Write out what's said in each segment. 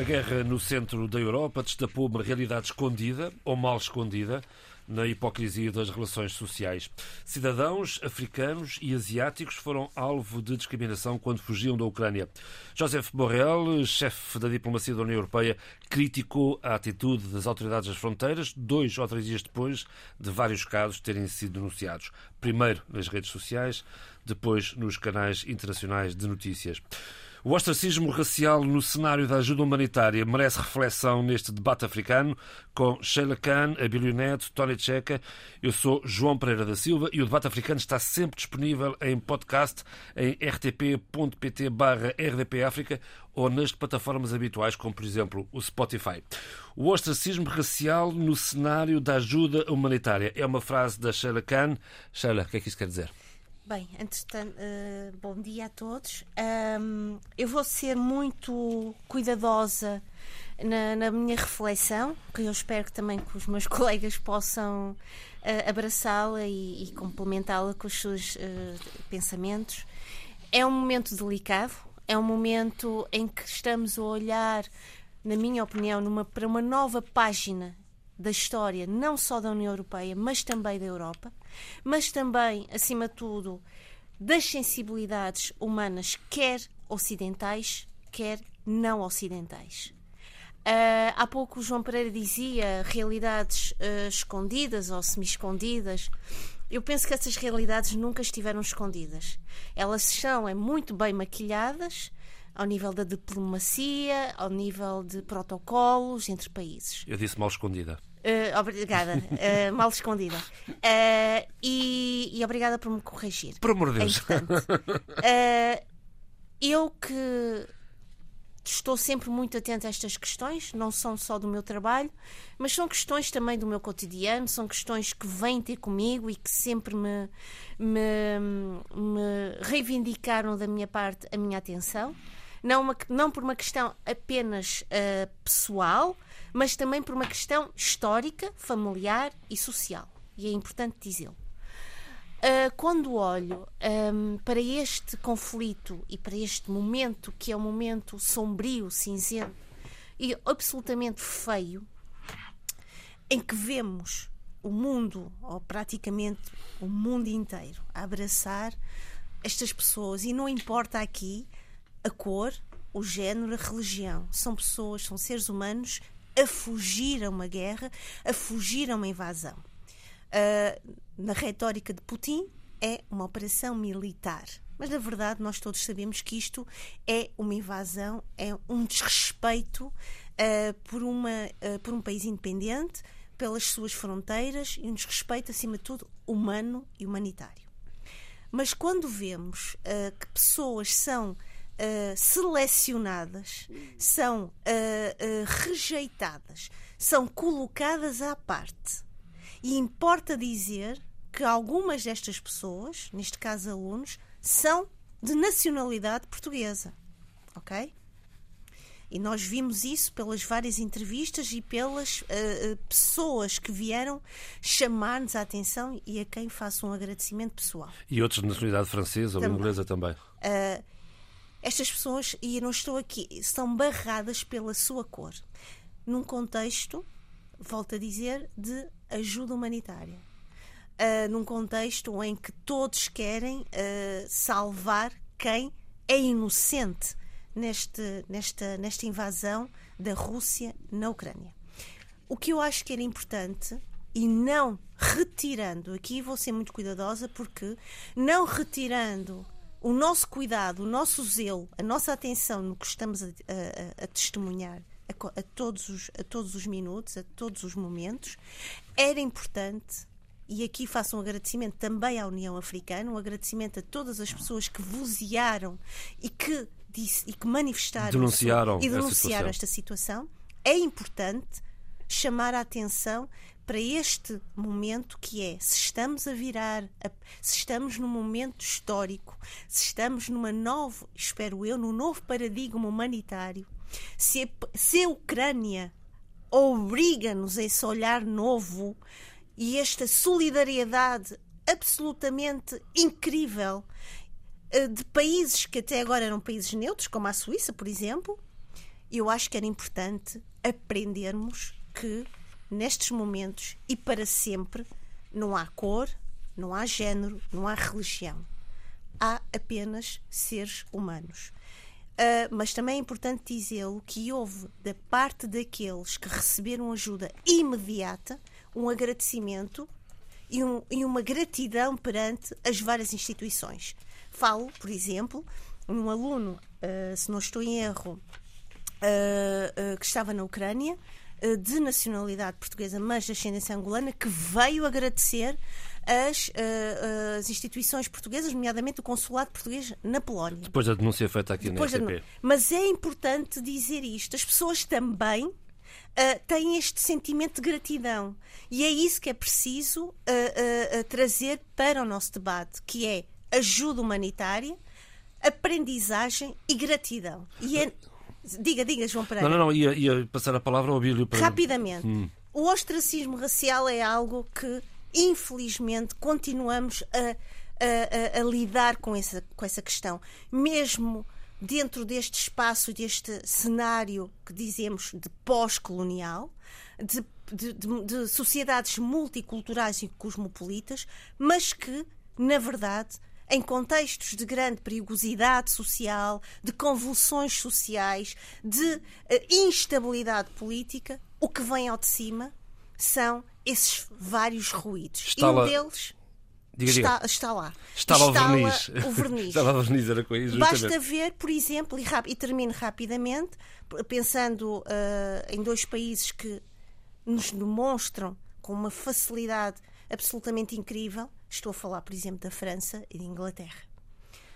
A guerra no centro da Europa destapou uma realidade escondida ou mal escondida na hipocrisia das relações sociais. Cidadãos africanos e asiáticos foram alvo de discriminação quando fugiam da Ucrânia. Joseph Borrell, chefe da diplomacia da União Europeia, criticou a atitude das autoridades das fronteiras dois ou três dias depois de vários casos terem sido denunciados. Primeiro nas redes sociais, depois nos canais internacionais de notícias. O ostracismo racial no cenário da ajuda humanitária merece reflexão neste debate africano com Sheila Khan, Abílio Neto, Tony Checa. Eu sou João Pereira da Silva e o debate africano está sempre disponível em podcast em rtp.pt rdpafrica ou nas plataformas habituais, como por exemplo o Spotify. O ostracismo racial no cenário da ajuda humanitária é uma frase da Sheila Khan. Sheila, o que é que isso quer dizer? Bem, de, uh, bom dia a todos. Um, eu vou ser muito cuidadosa na, na, minha reflexão, que eu espero também que os meus colegas possam uh, abraçá-la e, e complementá-la com os seus uh, pensamentos. É um momento delicado, é um momento em que estamos a olhar, na minha opinião, numa, para uma nova página da história, não só da União Europeia, mas também da Europa, mas também, acima de tudo, das sensibilidades humanas, quer ocidentais, quer não ocidentais. Uh, há pouco o João Pereira dizia realidades uh, escondidas ou semi-escondidas. Eu penso que essas realidades nunca estiveram escondidas. Elas são é, muito bem maquilhadas ao nível da diplomacia, ao nível de protocolos entre países. Eu disse mal escondida. Uh, obrigada, uh, mal escondida. Uh, e, e, obrigada por me corrigir. Por amor de Deus. É eu que estou sempre muito atenta a estas questões, não são só do meu trabalho, mas são questões também do meu cotidiano, são questões que vêm ter comigo e que sempre me, me, me reivindicaram da minha parte a minha atenção. Não, uma, não por uma questão apenas pessoal, mas também por uma questão histórica, familiar e social. E é importante dizê-lo. Uh, quando olho um, para este conflito e para este momento, que é um momento sombrio, cinzento e absolutamente feio, em que vemos o mundo, ou praticamente o mundo inteiro, a abraçar estas pessoas, e não importa aqui a cor, o género, a religião, são pessoas, são seres humanos a fugir a uma guerra, a fugir a uma invasão. Uh, na retórica de Putin, é uma operação militar. Mas, na verdade, nós todos sabemos que isto é uma invasão, é um desrespeito uh, por, uma, uh, por um país independente, pelas suas fronteiras e um desrespeito, acima de tudo, humano e humanitário. Mas quando vemos que pessoas são uh, selecionadas, são uh, uh, rejeitadas, são colocadas à parte. E importa dizer que algumas destas pessoas, neste caso alunos, são de nacionalidade portuguesa. Ok? E nós vimos isso pelas várias entrevistas e pelas uh, pessoas que vieram chamar-nos a atenção e a quem faço um agradecimento pessoal. E outros de nacionalidade francesa também. ou inglesa também. Uh, estas pessoas, e eu não estou aqui, são barradas pela sua cor. Num contexto, volto a dizer, de ajuda humanitária. Uh, num contexto em que todos querem uh, salvar quem é inocente neste, nesta, nesta invasão da Rússia na Ucrânia. O que eu acho que era importante e não retirando, aqui vou ser muito cuidadosa, porque não retirando o nosso cuidado, o nosso zelo, a nossa atenção no que estamos a, a, a testemunhar a, a, todos os, a todos os minutos, a todos os momentos, era importante. E aqui faço um agradecimento também à União Africana, um agradecimento a todas as pessoas que vozearam e que, disse, e que manifestaram denunciaram e denunciaram esta situação. É importante chamar a atenção para este momento que é se estamos a virar, se estamos num momento histórico, se estamos numa nova, espero eu, num novo paradigma humanitário, se a, se a Ucrânia obriga-nos a esse olhar novo e esta solidariedade absolutamente incrível eh, de países que até agora eram países neutros, como a Suíça, por exemplo, eu acho que era importante aprendermos que nestes momentos e para sempre não há cor, não há género, não há religião. Há apenas seres humanos. Uh, mas também é importante dizê-lo que houve, da parte daqueles que receberam ajuda imediata, um agradecimento e, um, e uma gratidão perante as várias instituições. Falo, por exemplo, um aluno, uh, se não estou em erro, uh, que estava na Ucrânia, de nacionalidade portuguesa, mas de ascendência angolana, que veio agradecer as, uh, as instituições portuguesas, nomeadamente o consulado português na Polónia. Depois da denúncia feita aqui Depois na RTP. Mas é importante dizer isto. As pessoas também uh, têm este sentimento de gratidão. E é isso que é preciso uh, trazer para o nosso debate, que é ajuda humanitária, aprendizagem e gratidão. E é... Diga, diga, João Pereira. Não, não, não, ia, ia passar a palavra ao Bílio para... Rapidamente. Hum. O ostracismo racial é algo que infelizmente, continuamos a, a, a, a lidar com essa, com essa questão. Mesmo dentro deste espaço, deste cenário que dizemos de pós-colonial, de, de, de, de, sociedades multiculturais e cosmopolitas, mas que, na verdade, em contextos de grande perigosidade social, de convulsões sociais, de uh, instabilidade política, o que vem ao de cima são esses vários ruídos. E um deles diga, está, diga. está, lá. Está lá o verniz. o verniz. está lá o verniz, era com isso, Basta ver, por exemplo, e, e termino rapidamente, pensando uh, em dois países que nos demonstram com uma facilidade absolutamente incrível. Estou a falar, por exemplo, da França e da Inglaterra.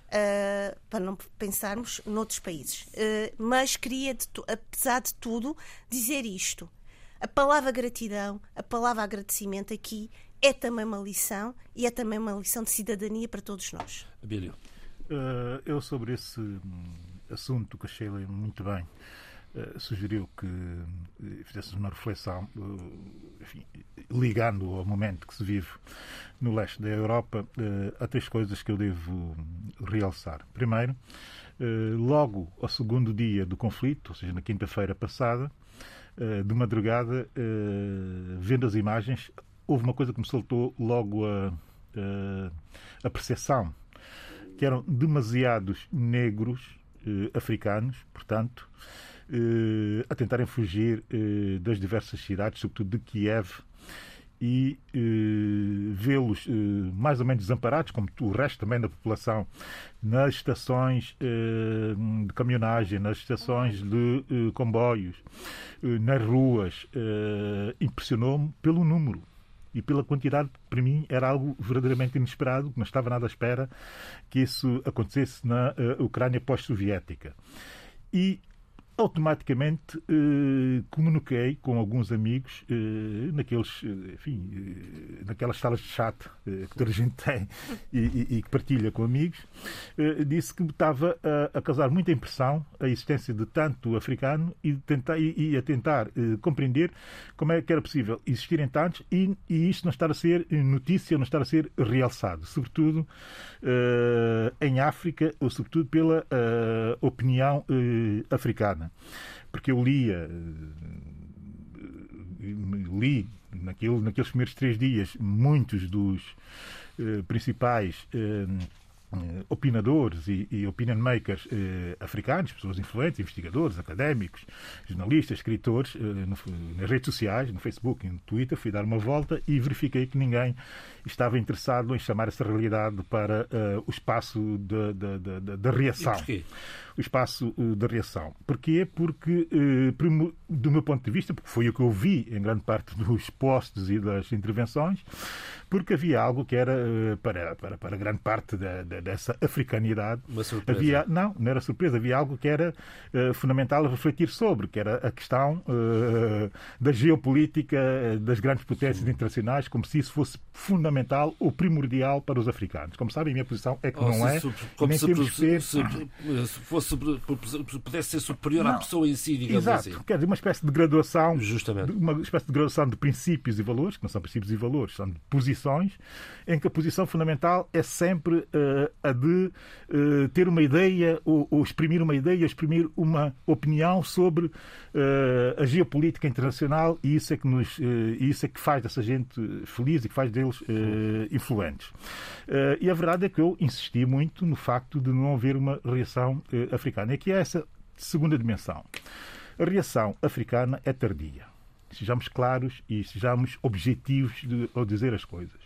Uh, para não pensarmos noutros países. Uh, mas queria, de, apesar de tudo, dizer isto. A palavra gratidão, a palavra agradecimento aqui é também uma lição e é também uma lição de cidadania para todos nós. Abílio. Uh, eu sobre esse hum, assunto que a Sheila muito bem uh, sugeriu que uh, fizéssemos uma reflexão, enfim, ligando ao momento que se vive no leste da Europa, há três coisas que eu devo realçar. Primeiro, logo ao segundo dia do conflito, ou seja, na quinta-feira passada, eh, de madrugada, eh, vendo as imagens, houve uma coisa que me saltou logo a, a, percepção, que eram demasiados negros eh, africanos, portanto, a tentarem fugir das diversas cidades, sobretudo de Kiev, e eh, vê-los eh, mais ou menos desamparados, como o resto também da população, nas estações eh, de caminhonagem, nas estações de eh, comboios, eh, nas ruas, eh, impressionou-me pelo número e pela quantidade, para mim, era algo verdadeiramente inesperado, não estava nada à espera que isso acontecesse na Ucrânia pós-soviética. E automaticamente eh, comuniquei com alguns amigos eh, naqueles, eh, enfim, eh, naquelas salas de chat eh, que toda a gente tem e, que partilha com amigos, eh, disse que me estava a, a, causar muita impressão a existência de tanto africano e, tentar, e, e a tentar compreender como é que era possível existirem tantos e, e isto não estar a ser notícia, não estar a ser realçado, sobretudo em África ou sobretudo pela opinião africana. Porque eu lia, eh, li naquele, naqueles primeiros três dias muitos dos eh, principais eh, eh, opinadores e, e opinion makers eh, africanos, pessoas influentes, investigadores, académicos, jornalistas, escritores, eh, no, nas redes sociais, no Facebook e no Twitter, fui dar uma volta e verifiquei que ninguém estava interessado em chamar essa realidade para uh, o espaço da reação. O espaço uh, de reação. Porquê? Porque, uh, do meu ponto de vista, porque foi o que eu vi em grande parte dos posts e das intervenções, porque havia algo que era, para, para, para grande parte da, da, dessa africanidade. Uma surpresa. Havia, não, não era surpresa, havia algo que era fundamental a refletir sobre, que era a questão da geopolítica das grandes potências Sim. internacionais, como se isso fosse fundamental ou primordial para os africanos. Como sabem, a minha posição é que oh, não é. como nem se, ser... se, se fosse pudesse ser superior não. à pessoa em si, digamos Exato. assim. Quer dizer, uma espécie de graduação. Justamente. Uma espécie de graduação de princípios e valores, que não são princípios e valores, são de posições, em que a posição fundamental é sempre uh, a de uh, ter uma ideia ou, ou, exprimir uma ideia, exprimir uma opinião sobre uh, a geopolítica internacional e isso é que nos isso é que faz dessa gente feliz e que faz deles influentes. e a verdade é que eu insisti muito no facto de não haver uma reação africana. E aqui é essa segunda dimensão. A reação africana é tardia. Sejamos claros e sejamos objetivos de, ao dizer as coisas.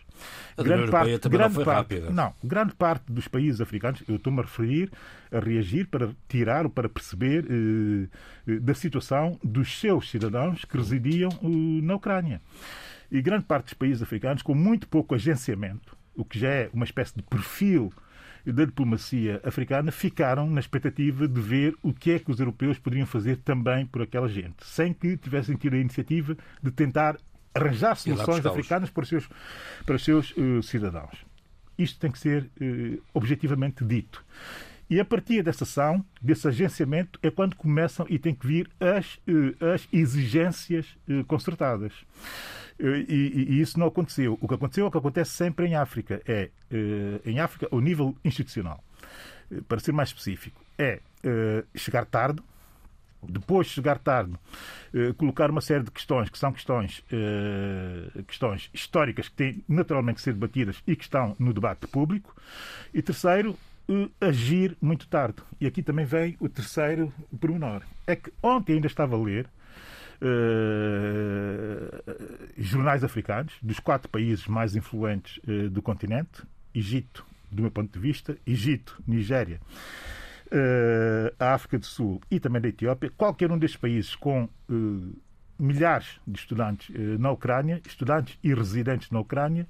A grande parte, grande não parte, rápida. Não, grande parte dos países africanos, eu estou-me a referir a reagir para tirar ou para perceber eh, eh da situação dos seus cidadãos que residiam eh, na Ucrânia. E grande parte dos países africanos, com muito pouco agenciamento, o que já é uma espécie de perfil da diplomacia africana ficaram na expectativa de ver o que é que os europeus poderiam fazer também por aquela gente, sem que tivessem tido a iniciativa de tentar arranjar soluções africanas para os seus, para os seus uh, cidadãos. Isto tem que ser uh, objetivamente dito. E a partir dessa ação, desse agenciamento, é quando começam e tem que vir as, uh, as exigências concertadas. E, e, isso não aconteceu. O que aconteceu é o que acontece sempre em África. É, em África, o nível institucional, para ser mais específico, é chegar tarde, depois de chegar tarde, eh, colocar uma série de questões que são questões, eh, questões históricas que têm naturalmente que ser debatidas e que estão no debate público. E terceiro, eh, agir muito tarde. E aqui também vem o terceiro pormenor. É que ontem ainda estava a ler jornais africanos dos quatro países mais influentes do continente, Egito, do meu ponto de vista, Egito, Nigéria, uh, a África do Sul e também da Etiópia, qualquer um destes países com milhares de estudantes na Ucrânia, estudantes e residentes na Ucrânia,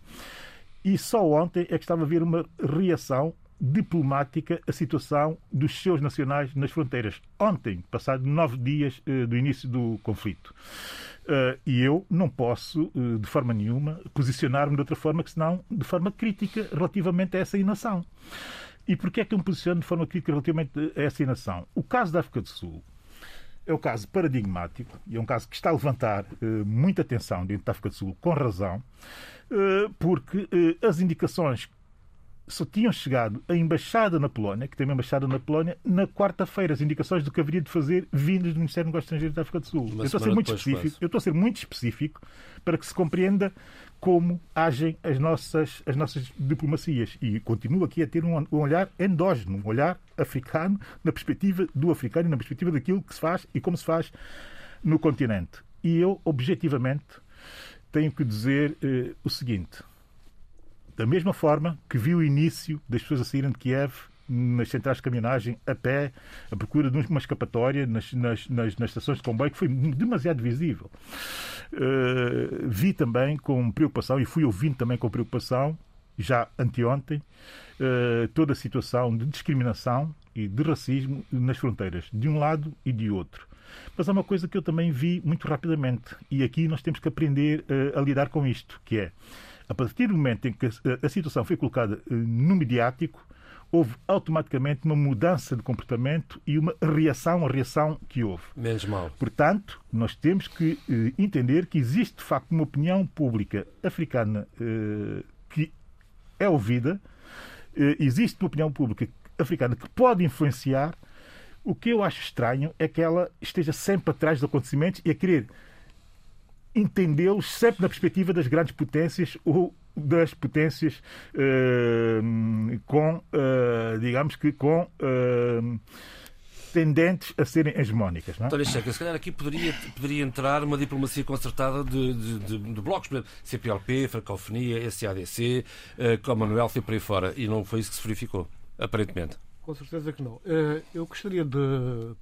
e só ontem é que estava a haver uma reação diplomática à situação dos seus nacionais nas fronteiras. Ontem, passado nove dias do início do conflito. Uh, e eu não posso, uh, de forma nenhuma, posicionar-me de outra forma que senão de forma crítica relativamente a essa inação. E porquê é que eu me posiciono de forma crítica relativamente a essa inação? O caso da África do Sul é um caso paradigmático e é um caso que está a levantar uh, muita atenção dentro da África do Sul, com razão, uh, porque uh, as indicações só tinham chegado à Embaixada na Polónia, que tem uma Embaixada na Polónia, na quarta-feira, as indicações do que haveria de fazer vindas do Ministério dos Negócios Estrangeiros da África do Sul. eu estou a ser muito específico, eu estou a ser muito específico para que se compreenda como agem as nossas, as nossas diplomacias. E continuo aqui a ter um, um olhar endógeno, um olhar africano, na perspectiva do africano e na perspectiva daquilo que se faz e como se faz no continente. E eu, objetivamente, tenho que dizer eh, o seguinte: da mesma forma que vi o início das pessoas a saírem de Kiev nas centrais de caminhagem, a pé, a procura de uma escapatória nas, nas, nas, nas estações de comboio, que foi demasiado visível. Uh, vi também com preocupação, e fui ouvindo também com preocupação, já anteontem, uh, toda a situação de discriminação e de racismo nas fronteiras, de um lado e de outro. Mas há uma coisa que eu também vi muito rapidamente, e aqui nós temos que aprender uh, a lidar com isto, que é, a partir do momento em que a, situação foi colocada no mediático, houve automaticamente uma mudança de comportamento e uma reação à reação que houve. Menos mal. Portanto, nós temos que eh, entender que existe, de facto, uma opinião pública africana eh, que é ouvida, eh, existe uma opinião pública africana que pode influenciar. O que eu acho estranho é que ela esteja sempre atrás dos acontecimentos e a querer entendê-los sempre na perspectiva das grandes potências ou das potências uh, com, uh, digamos que com uh, tendentes a serem hegemónicas. Não é? António Checa, se calhar aqui poderia, poderia entrar uma diplomacia concertada de, de, de, de blocos, por exemplo, CPLP, Francofonia, SADC, Commonwealth e por aí fora. E não foi isso que se verificou, aparentemente. Com certeza que não. Eu gostaria de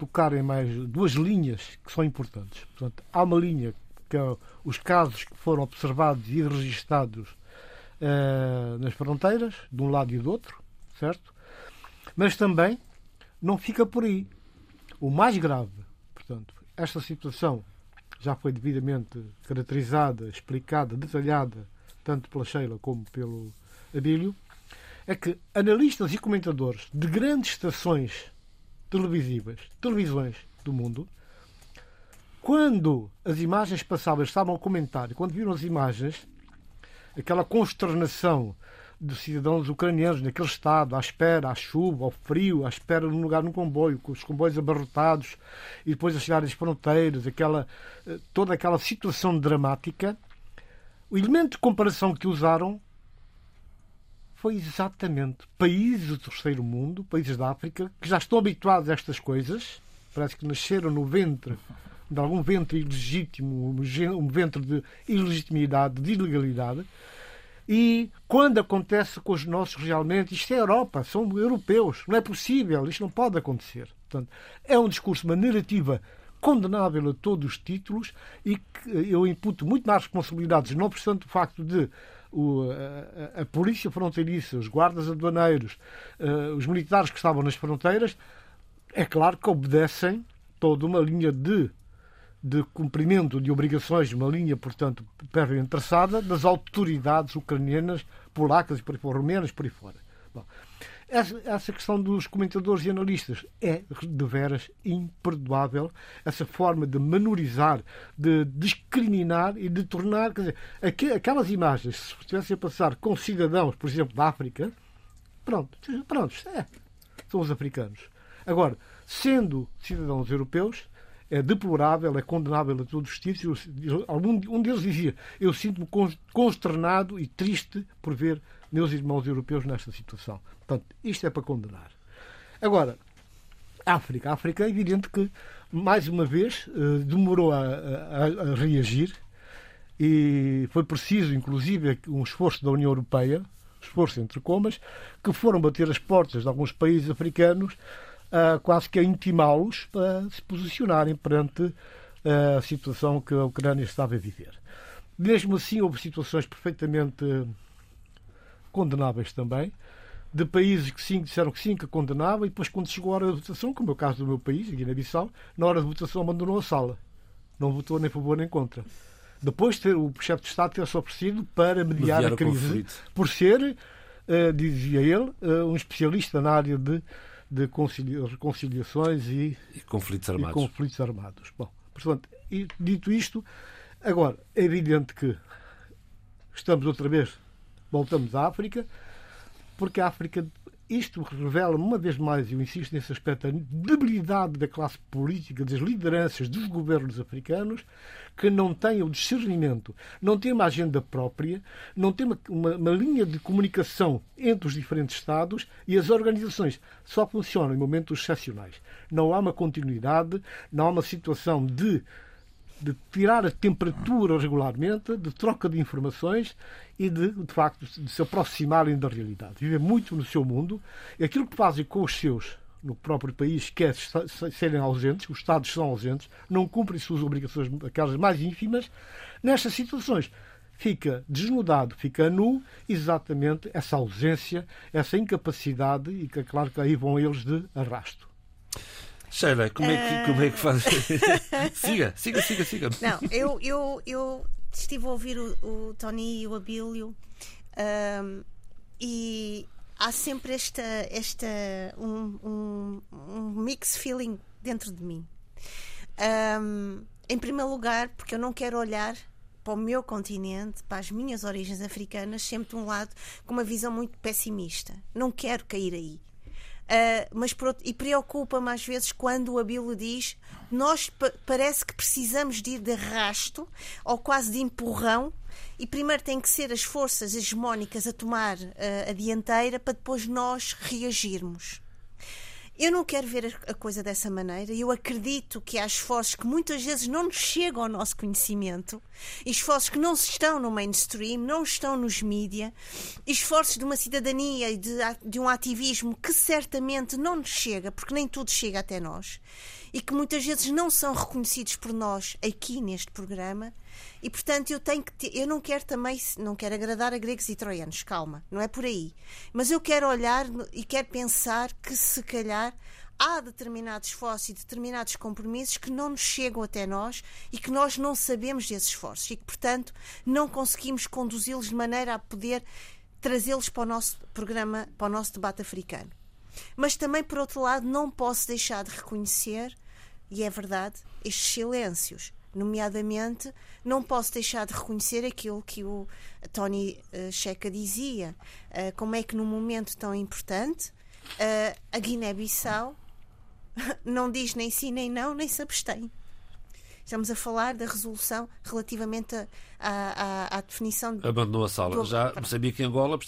tocar em mais duas linhas que são importantes. Portanto, há uma linha que é os casos que foram observados e registados uh, nas fronteiras, de um lado e do outro, certo? Mas também não fica por aí. O mais grave, portanto, esta situação já foi devidamente caracterizada, explicada, detalhada, tanto pela Sheila como pelo Abílio, é que analistas e comentadores de grandes estações televisivas, televisões do mundo, quando as imagens passavam, estavam a comentar, quando viram as imagens, aquela consternação de cidadãos ucranianos naquele estado, à espera, à chuva, ao frio, à espera de um lugar no comboio, com os comboios abarrotados e depois a chegar às fronteiras, aquela, eh, toda aquela situação dramática, o elemento de comparação que usaram foi exatamente países do terceiro mundo, países da África, que já estão habituados a estas coisas, parece que nasceram no ventre de algum ventre ilegítimo, um ventre de ilegitimidade, de ilegalidade. E quando acontece com os nossos realmente, isto é Europa, são europeus, não é possível, isto não pode acontecer. Portanto, é um discurso, uma narrativa condenável a todos os títulos e que eu imputo muito mais responsabilidades, não obstante o facto de o, a, a, polícia fronteiriça, os guardas aduaneiros, uh, os militares que estavam nas fronteiras, é claro que obedecem toda uma linha de de cumprimento de obrigações, uma linha, portanto, prévia traçada das autoridades ucranianas, polacas e por aí fora, romenas por aí fora. Bom, essa, essa, questão dos comentadores e analistas é de veras imperdoável. Essa forma de menorizar, de discriminar e de tornar. Quer dizer, aquelas imagens, se estivessem a passar com cidadãos, por exemplo, da África, pronto, pronto, é, são os africanos. Agora, sendo cidadãos europeus, é deplorável, é condenável a todos os títulos. Um deles dizia: Eu sinto-me consternado e triste por ver meus irmãos europeus nesta situação. Portanto, isto é para condenar. Agora, África. A África é evidente que, mais uma vez, eh, demorou a, a, a reagir e foi preciso, inclusive, um esforço da União Europeia, esforço entre comas, que foram bater as portas de alguns países africanos quase que a intimá-los para se posicionarem perante ah, a situação que a Ucrânia estava a viver. Mesmo assim, houve situações perfeitamente condenáveis também, de países que sim, disseram que sim, que condenavam, e depois, quando chegou a hora da votação, como é o caso do meu país, Guiné-Bissau, na hora da votação abandonou a sala. Não votou nem a favor nem contra. Depois de ter o chefe de Estado ter-se oferecido para mediar, mediar a crise, por ser, uh, dizia ele, uh, um especialista na área de de reconciliações e, e conflitos armados. E conflitos armados. Bom, portanto, e, dito isto, agora é evidente que estamos outra vez, voltamos à África, porque a África isto revela, uma vez mais, eu insisto nesse aspecto, a debilidade da classe política, das lideranças dos governos africanos, que não têm o discernimento, não têm uma agenda própria, não têm uma, uma, uma linha de comunicação entre os diferentes Estados e as organizações só funcionam em momentos excepcionais. Não há uma continuidade, não há uma situação de de tirar a temperatura regularmente, de troca de informações e de, de facto, de se aproximarem da realidade. Vivem muito no seu mundo. E aquilo que fazem com os seus no próprio país, que é serem ausentes, os Estados são ausentes, não cumprem suas obrigações, aquelas mais ínfimas, nestas situações fica desnudado, fica nu, exatamente essa ausência, essa incapacidade, e que é claro que aí vão eles de arrasto. Sheila, como é que, como é que faz? siga, siga, siga, siga. Não, eu, eu, eu estive a ouvir o, o Tony e o Abílio um, e há sempre esta, esta um, um, um mix feeling dentro de mim. Um, em primeiro lugar, porque eu não quero olhar para o meu continente, para as minhas origens africanas, sempre de um lado com uma visão muito pessimista. Não quero cair aí. Uh, mas e preocupa-me às vezes quando o Abílio diz nós parece que precisamos de ir de arrasto ou quase de empurrão e primeiro tem que ser as forças hegemónicas a tomar uh, a dianteira para depois nós reagirmos. Eu não quero ver a coisa dessa maneira. Eu acredito que há esforços que muitas vezes não nos chegam ao nosso conhecimento, esforços que não estão no mainstream, não estão nos mídia, esforços de uma cidadania e de, de um ativismo que certamente não nos chega, porque nem tudo chega até nós, e que muitas vezes não são reconhecidos por nós aqui neste programa e portanto eu tenho que eu não quero também não quero agradar a gregos e troianos, calma, não é por aí. Mas eu quero olhar e quero pensar que se calhar há determinados esforços e determinados compromissos que não nos chegam até nós e que nós não sabemos desses esforços e que, portanto, não conseguimos conduzi-los de maneira a poder trazê-los para o nosso programa, para o nosso debate africano. Mas também, por outro lado, não posso deixar de reconhecer, e é verdade, estes silêncios. Nomeadamente, não posso deixar de reconhecer aquilo que o Tony uh, Checa dizia. Uh, como é que, num momento tão importante, uh, a Guiné-Bissau não diz nem sim nem não, nem se abstém. Estamos a falar da resolução relativamente à, à, à definição. De... Abandonou a sala. Do... Já sabia que em Angola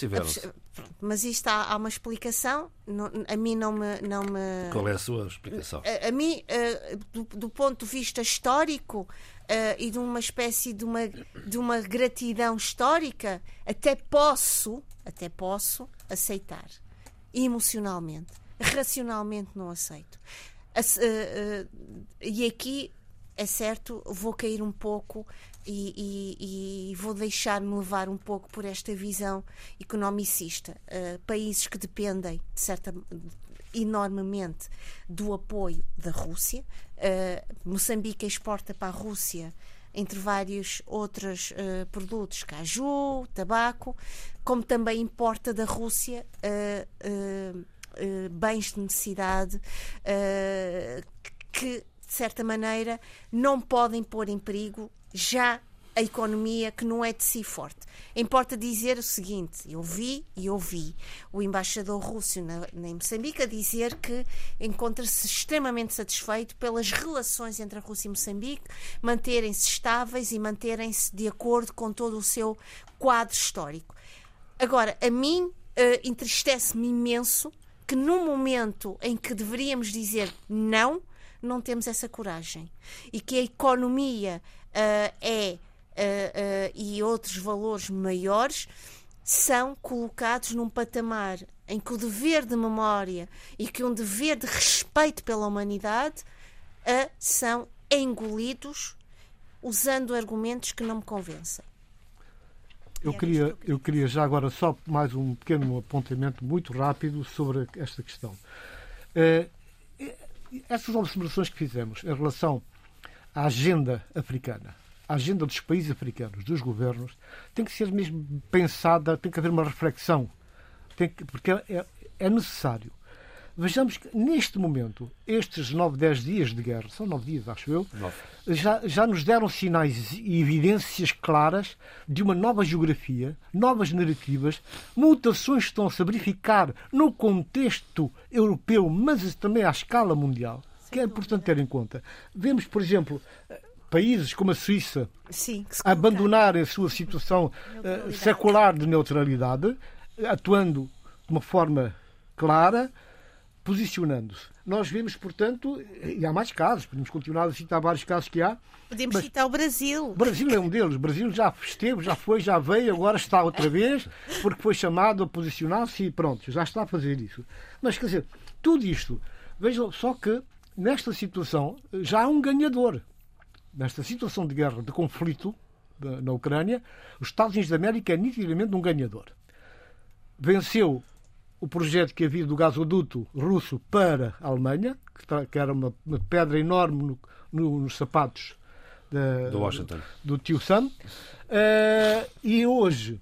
abstiveram-se. Mas isto há, há uma explicação. Não, a mim não me, não me. Qual é a sua explicação? A, a mim, uh, do, do, ponto de vista histórico uh, e de uma espécie de uma, de uma gratidão histórica, até posso, até posso aceitar. Emocionalmente. Racionalmente não aceito. Uh, e aqui é certo, vou cair um pouco e, e, e vou deixar-me levar um pouco por esta visão economicista. Uh, países que dependem, de certa enormemente do apoio da Rússia. Uh, Moçambique exporta para a Rússia entre vários outros uh, produtos, caju, tabaco, como também importa da Rússia uh, uh, bens de necessidade que de certa maneira, não podem pôr em perigo já a economia que não é de si forte. Importa dizer o seguinte: eu vi e ouvi o embaixador russo na, na Moçambique a dizer que encontra-se extremamente satisfeito pelas relações entre a Rússia e Moçambique manterem-se estáveis e manterem-se de acordo com todo o seu quadro histórico. Agora, a mim uh, entristece-me imenso que num momento em que deveríamos dizer não, não temos essa coragem. E que a economia é, uh, uh, e outros valores maiores, são colocados num patamar em que o dever de memória e que um dever de respeito pela humanidade são engolidos usando argumentos que não me convencem. Eu queria, eu queria já agora só mais um pequeno apontamento muito rápido sobre esta questão essas observações que fizemos em relação à agenda africana, à agenda dos países africanos, dos governos, tem que ser mesmo pensada, tem que haver uma reflexão, que, porque é, é necessário. Vejamos que, neste momento, estes 9, 10 dias de guerra, são 9 dias, acho eu, já, já nos deram sinais e evidências claras de uma nova geografia, novas narrativas, mutações que estão-se a verificar no contexto europeu, mas também à escala mundial, que é importante ter em conta. Vemos, por exemplo, países como a Suíça Sim, abandonarem a sua situação uh, secular de neutralidade, atuando de uma forma clara posicionando-se. Nós vemos, portanto, e há mais casos, podemos continuar a citar vários casos que há. Podemos citar o Brasil. O Brasil é um deles. O Brasil já esteve, já foi, já veio, agora está outra vez, porque foi chamado a posicionar-se e pronto, já está a fazer isso. Mas, quer dizer, tudo isto, vejam só que nesta situação já há um ganhador. Nesta situação de guerra, de conflito na Ucrânia, os Estados Unidos da América é nitidamente um ganhador. Venceu o projeto que havia do gasoduto russo para a Alemanha, que, era uma, uma, pedra enorme no, no, nos sapatos da, do, Washington. do tio Sam. Uh, e hoje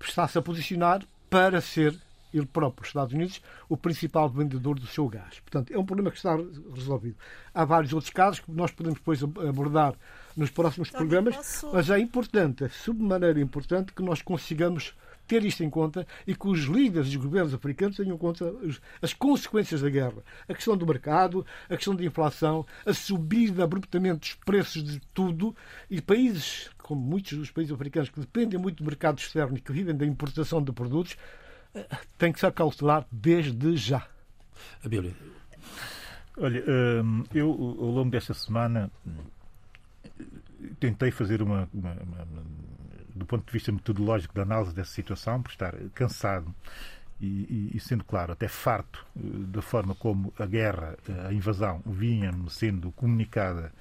está-se a posicionar para ser ele próprio, os Estados Unidos, o principal vendedor do seu gás. Portanto, é um problema que está resolvido. Há vários outros casos que nós podemos depois abordar nos próximos programas, posso... mas é importante, é submaneira importante que nós consigamos ter isto em conta e que os líderes dos governos africanos tenham em conta as consequências da guerra. A questão do mercado, a questão da inflação, a subida abruptamente dos preços de tudo e países, como muitos dos países africanos, que dependem muito do mercado externo e que vivem da importação de produtos, têm que se acautelar desde já. A Bíblia. Olha, hum, eu ao longo desta semana tentei fazer uma, uma, uma do ponto de vista metodológico da análise dessa situação, por estar cansado e, e, e, sendo claro, até farto eh, da forma como a guerra, eh, a invasão vinha sendo comunicada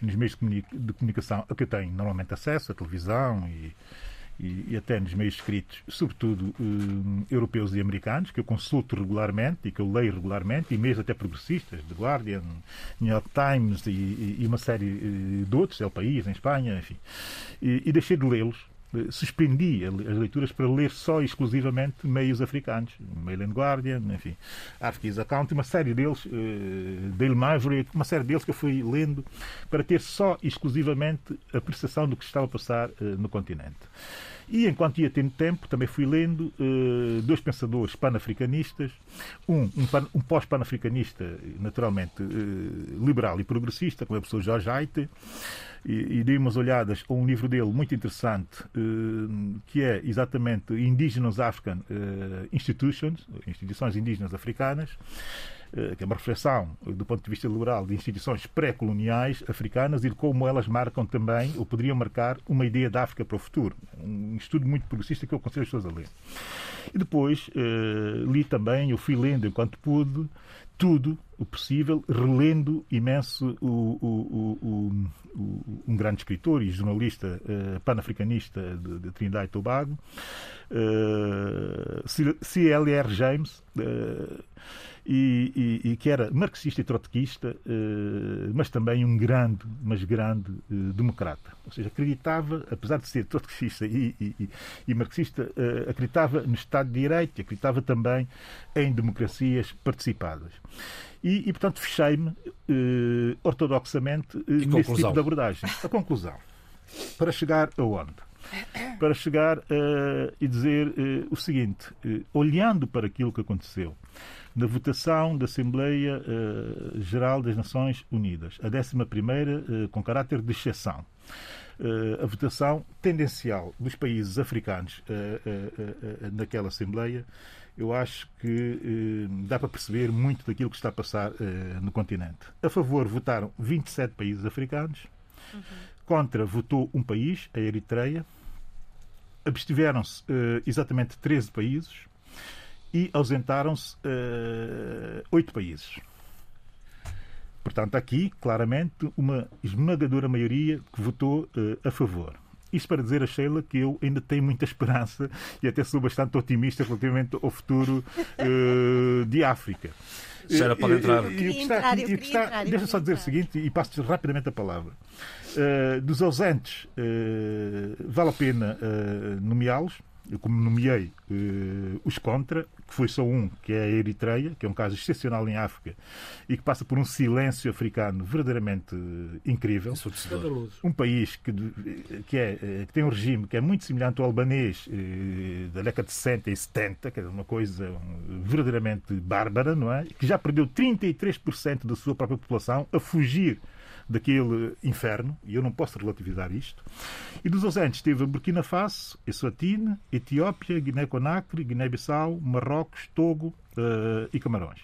nos meios de comunicação a que eu tenho normalmente acesso, a televisão e, e, e até nos meios escritos, sobretudo eh, europeus e americanos, que eu consulto regularmente e que eu leio regularmente, e meios até progressistas, The Guardian, New York Times e, e uma série de outros, é o País, em Espanha, enfim. E, deixei de lê-los eh, suspendi as leituras para ler só exclusivamente meios africanos, Mail and Guardian, enfim, Africa's Account, uma série deles, uh, Daily Maverick, uma série deles que eu fui lendo para ter só exclusivamente a percepção do que estava a passar uh, no continente. E enquanto ia tendo tempo, também fui lendo uh, dois pensadores panafricanistas, um, um, pan, um pós-panafricanista, naturalmente uh, liberal e progressista, como é o professor Jorge Aite, e, e dei umas olhadas a um livro dele muito interessante, uh, que é exatamente Indigenous African Institutions, instituições indígenas africanas, que é uma reflexão do ponto de vista liberal de instituições pré-coloniais africanas e de como elas marcam também, ou poderiam marcar, uma ideia da África para o futuro. Um estudo muito progressista que eu aconselho as pessoas a ler. E depois uh, li também, eu fui lendo enquanto pude, tudo o possível, relendo imenso o, o, o, um grande escritor e jornalista uh, panafricanista de, de Trindade e Tobago, uh, C.L.R. James, uh, e, e, e, que era marxista e trotskista, mas também um grande, mas grande democrata. Ou seja, acreditava, apesar de ser trotskista e, e marxista, acreditava no Estado de Direito e acreditava também em democracias participadas. E, e portanto, fechei-me ortodoxamente uh, nesse tipo de abordagem. A conclusão. Para chegar aonde? Para chegar e dizer o seguinte: olhando para aquilo que aconteceu na votação da Assembleia Geral das Nações Unidas, a 11 com caráter de exceção, a votação tendencial dos países africanos naquela Assembleia eu acho que eh, dá para perceber muito daquilo que está a passar eh, no continente. A favor votaram 27 países africanos, uhum. contra votou um país, a Eritreia, abstiveram-se eh, exatamente 13 países e ausentaram-se eh, 8 países. Portanto, aqui, claramente, uma esmagadora maioria que votou eh, a favor. Isto para dizer a Sheila que eu ainda tenho muita esperança e até sou bastante otimista relativamente ao futuro uh, de África. Sheila pode entrar. Deixa só dizer o seguinte e passo rapidamente a palavra. Uh, dos ausentes, uh, vale a pena nomeá-los como nomeei uh, os contra, que foi só um, que é a Eritreia, que é um caso excepcional em África e que passa por um silêncio africano verdadeiramente uh, incrível. Um país que, que, é, eh, que tem um regime que é muito semelhante ao albanês da década de 60 e 70, que é uma coisa verdadeiramente bárbara, não é? Que já perdeu 33% da sua própria população a fugir daquele inferno, e eu não posso relativizar isto. E dos ausentes teve Burkina Faso, Eswatini, Etiópia, Guiné-Conakry, Guiné-Bissau, Marrocos, Togo uh, e Camarões.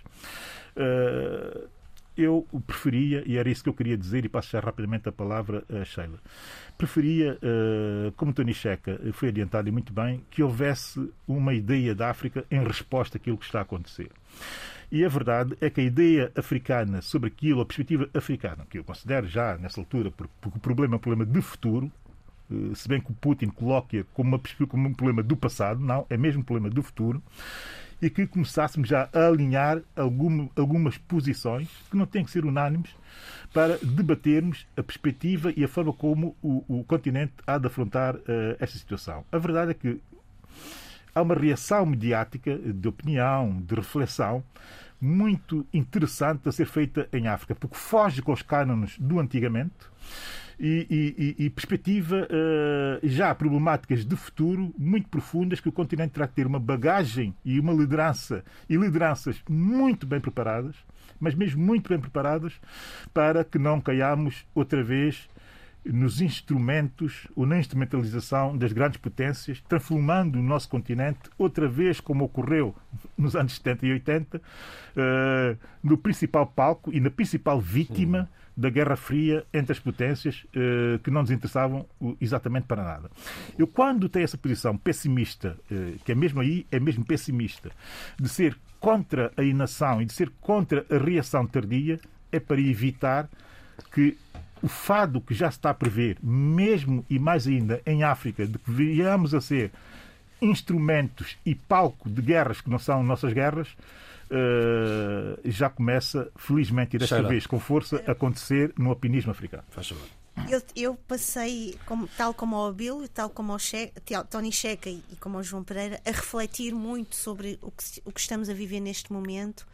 Uh, eu preferia, e era isso que eu queria dizer, e passo já rapidamente a palavra a Sheila, preferia, uh, como Tony Checa foi adiantado e muito bem, que houvesse uma ideia da África em resposta àquilo que está a acontecer. E a verdade é que a ideia africana sobre aquilo, a perspectiva africana, que eu considero já nessa altura, porque o problema é um problema de futuro, eh, se bem que o Putin coloca como, uma, como um problema do passado, não, é mesmo um problema do futuro, e que começássemos já a alinhar alguma, algumas posições que não têm que ser unânimes para debatermos a perspectiva e a forma como o, o continente há de afrontar uh, esta situação. A verdade é que há uma reação mediática de opinião, de reflexão, muito interessante a ser feita em África, porque foge com os cânones do antigamente e, e, e perspectiva uh, já problemáticas de futuro muito profundas que o continente terá que ter uma bagagem e uma liderança e lideranças muito bem preparadas, mas mesmo muito bem preparadas para que não caiamos outra vez nos instrumentos ou na instrumentalização das grandes potências, transformando o nosso continente, outra vez, como ocorreu nos anos 70 e 80, uh, eh, no principal palco e na principal vítima da Guerra Fria entre as potências uh, que não nos interessavam exatamente para nada. Eu, quando tenho essa posição pessimista, uh, que é mesmo aí, é mesmo pessimista, de ser contra a inação e de ser contra a reação tardia, é para evitar que o fado que já se está a prever, mesmo e mais ainda em África, de que viemos a ser instrumentos e palco de guerras que não são nossas guerras, uh, já começa, felizmente e desta vez com força, a acontecer no alpinismo africano. Faz favor. Eu, eu passei, como, tal como o Abílio, tal como o che, Tony Checa e, e como o João Pereira, a refletir muito sobre o que, o que estamos a viver neste momento.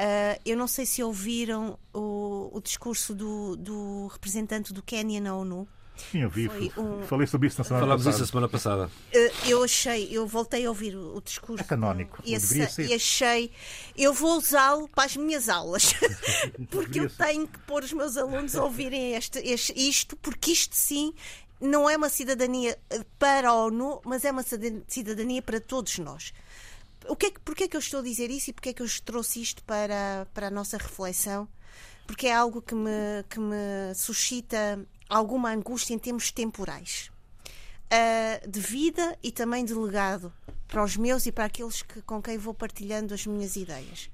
Uh, eu não sei se ouviram o, o discurso do, do representante do Quênia na ONU. Sim, eu vi. Um... Falei sobre isso na semana Falámos passada. isso a semana passada. Uh, eu achei, eu voltei a ouvir o, o discurso. É canónico. E, e achei, eu vou usá-lo para as minhas aulas. porque eu tenho que pôr os meus alunos a ouvirem este, este, isto, porque isto sim não é uma cidadania para a ONU, mas é uma cidadania para todos nós. O que é que, porquê é que eu estou a dizer isso e porquê é que eu trouxe isto para, para a nossa reflexão? Porque é algo que me, que me suscita alguma angústia em termos temporais. Uh, de vida e também de legado para os meus e para aqueles que, com quem vou partilhando as minhas ideias.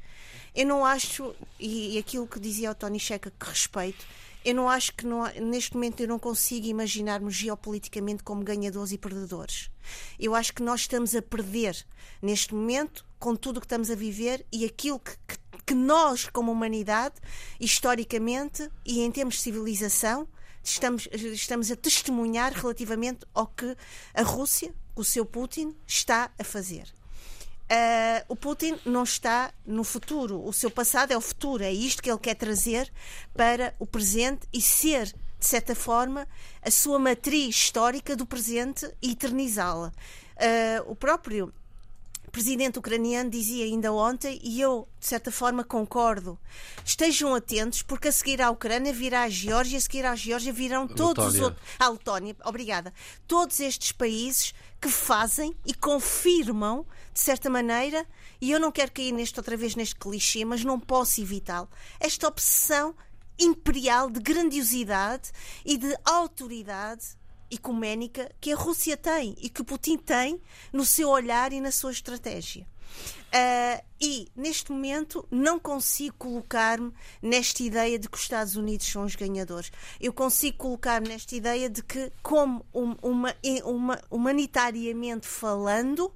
Eu não acho, e, e aquilo que dizia o Tony Checa que respeito, eu não acho que não, neste momento eu não consigo imaginar-nos geopoliticamente como ganhadores e perdedores. Eu acho que nós estamos a perder neste momento com tudo o que estamos a viver e aquilo que, que, que nós, como humanidade, historicamente e em termos de civilização, estamos, estamos a testemunhar relativamente ao que a Rússia, o seu Putin, está a fazer. Uh, o Putin não está no futuro, o seu passado é o futuro, é isto que ele quer trazer para o presente e ser, de certa forma, a sua matriz histórica do presente e eternizá-la. Uh, o próprio presidente ucraniano dizia ainda ontem, e eu, de certa forma, concordo. Estejam atentos, porque a seguir à Ucrânia virá a Geórgia, a seguir à Geórgia virão todos Letónia. os outros. A Letónia, obrigada. Todos estes países que fazem e confirmam, de certa maneira, e eu não quero cair neste outra vez neste clichê, mas não posso evitá-lo, esta obsessão imperial de grandiosidade e de autoridade ecuménica que a Rússia tem e que Putin tem no seu olhar e na sua estratégia. Uh, e neste momento não consigo colocar-me nesta ideia de que os Estados Unidos são os ganhadores. Eu consigo colocar-me nesta ideia de que, como um, uma, uma, humanitariamente falando,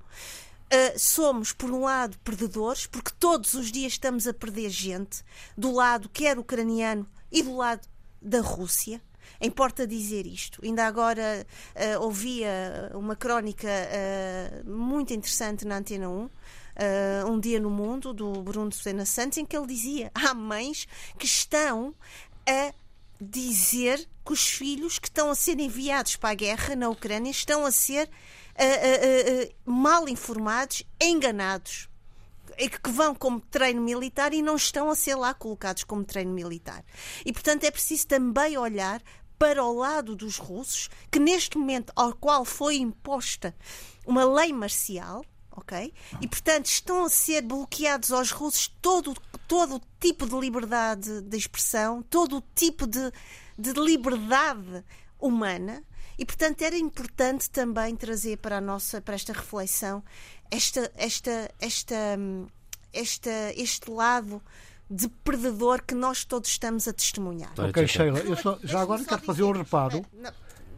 Uh, somos, por um lado, perdedores, porque todos os dias estamos a perder gente, do lado quer ucraniano e do lado da Rússia. Importa dizer isto. Ainda agora uh, ouvia uma crónica uh, muito interessante na Antena 1. Uh, um dia no mundo do Bruno Sena Santos em que ele dizia há mães que estão a dizer que os filhos que estão a ser enviados para a guerra na Ucrânia estão a ser mal informados, enganados que vão como treino militar e não estão a ser lá colocados como treino militar. E, portanto, é preciso também olhar para o lado dos russos, que neste momento ao qual foi imposta uma lei marcial, ok? E portanto estão a ser bloqueados aos russos todo todo tipo de liberdade de expressão, todo o tipo de, de liberdade humana. E, portanto, era importante também trazer para a nossa, para esta reflexão, esta, esta, esta, hum, esta, este lado de perdedor que nós todos estamos a testemunhar. Ok, Sheila, eu só, já agora quero fazer um reparo.